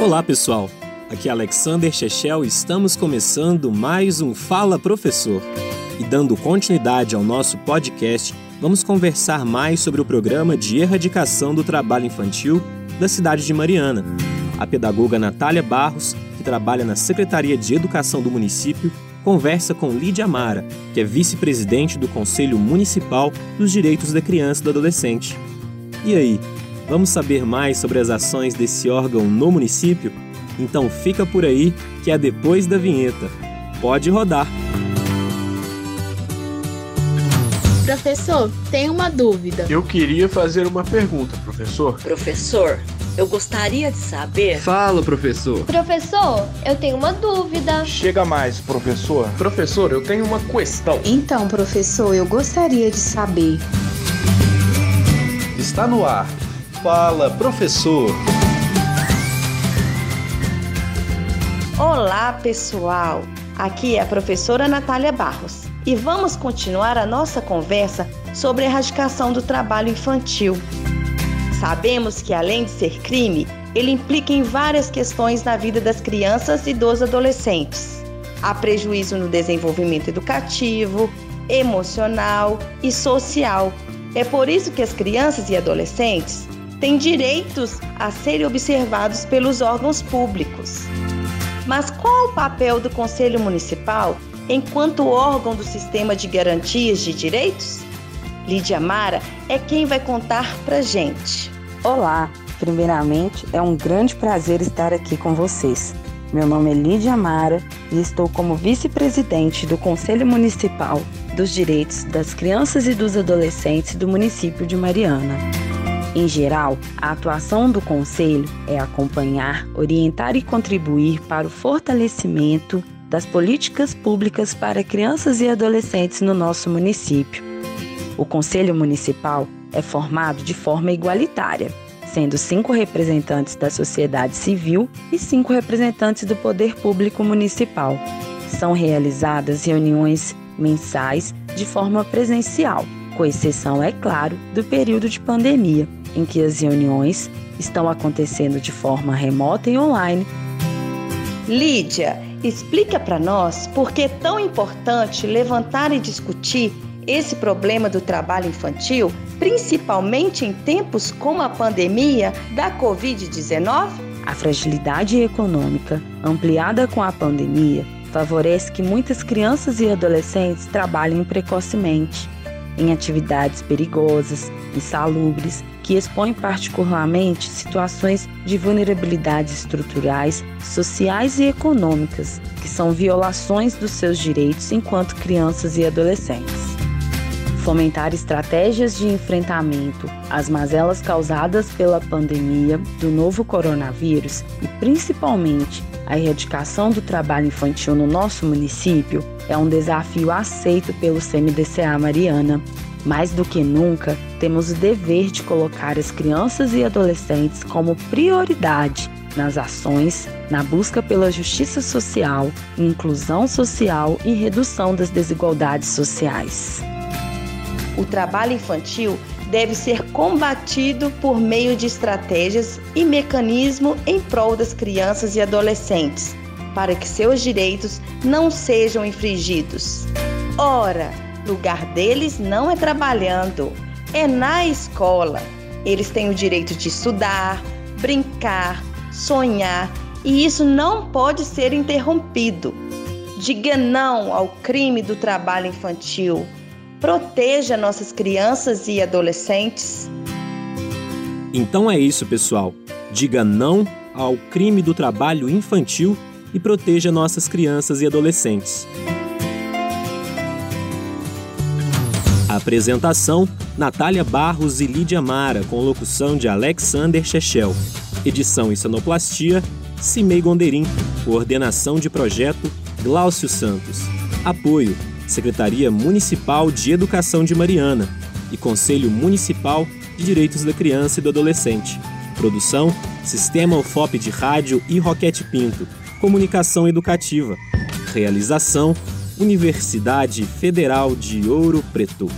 Olá, pessoal. Aqui é Alexander Chechel e estamos começando mais um Fala Professor. E dando continuidade ao nosso podcast, vamos conversar mais sobre o programa de erradicação do trabalho infantil da cidade de Mariana. A pedagoga Natália Barros, que trabalha na Secretaria de Educação do município, conversa com Lídia Mara, que é vice-presidente do Conselho Municipal dos Direitos da Criança e do Adolescente. E aí, vamos saber mais sobre as ações desse órgão no município? Então fica por aí que é depois da vinheta. Pode rodar! Professor, tenho uma dúvida. Eu queria fazer uma pergunta, professor. Professor, eu gostaria de saber. Fala, professor. Professor, eu tenho uma dúvida. Chega mais, professor. Professor, eu tenho uma questão. Então, professor, eu gostaria de saber. Está no ar. Fala, professor. Olá, pessoal. Aqui é a professora Natália Barros e vamos continuar a nossa conversa sobre a erradicação do trabalho infantil. Sabemos que, além de ser crime, ele implica em várias questões na vida das crianças e dos adolescentes. Há prejuízo no desenvolvimento educativo, emocional e social. É por isso que as crianças e adolescentes têm direitos a serem observados pelos órgãos públicos. Mas qual o papel do Conselho Municipal enquanto órgão do sistema de garantias de direitos? Lídia Mara é quem vai contar pra gente. Olá, primeiramente é um grande prazer estar aqui com vocês. Meu nome é Lídia Mara e estou como vice-presidente do Conselho Municipal dos Direitos das Crianças e dos Adolescentes do município de Mariana. Em geral, a atuação do Conselho é acompanhar, orientar e contribuir para o fortalecimento das políticas públicas para crianças e adolescentes no nosso município. O Conselho Municipal é formado de forma igualitária, sendo cinco representantes da sociedade civil e cinco representantes do poder público municipal. São realizadas reuniões mensais de forma presencial, com exceção, é claro, do período de pandemia, em que as reuniões estão acontecendo de forma remota e online. Lídia, Explica para nós por que é tão importante levantar e discutir esse problema do trabalho infantil, principalmente em tempos como a pandemia da Covid-19? A fragilidade econômica, ampliada com a pandemia, favorece que muitas crianças e adolescentes trabalhem precocemente em atividades perigosas, insalubres que expõe particularmente situações de vulnerabilidades estruturais, sociais e econômicas, que são violações dos seus direitos enquanto crianças e adolescentes. Fomentar estratégias de enfrentamento às mazelas causadas pela pandemia do novo coronavírus e principalmente a erradicação do trabalho infantil no nosso município é um desafio aceito pelo CMDCA Mariana, mais do que nunca, temos o dever de colocar as crianças e adolescentes como prioridade nas ações na busca pela justiça social, inclusão social e redução das desigualdades sociais. O trabalho infantil deve ser combatido por meio de estratégias e mecanismo em prol das crianças e adolescentes, para que seus direitos não sejam infringidos. Ora, lugar deles não é trabalhando, é na escola. Eles têm o direito de estudar, brincar, sonhar e isso não pode ser interrompido. Diga não ao crime do trabalho infantil. Proteja nossas crianças e adolescentes. Então é isso, pessoal. Diga não ao crime do trabalho infantil e proteja nossas crianças e adolescentes. Apresentação: Natália Barros e Lídia Mara, com locução de Alexander Chechel. Edição e sonoplastia: Cimei Gonderim. Coordenação de projeto: Gláucio Santos. Apoio: Secretaria Municipal de Educação de Mariana e Conselho Municipal de Direitos da Criança e do Adolescente. Produção: Sistema UFOP de Rádio e Roquete Pinto. Comunicação Educativa. Realização: Universidade Federal de Ouro Preto.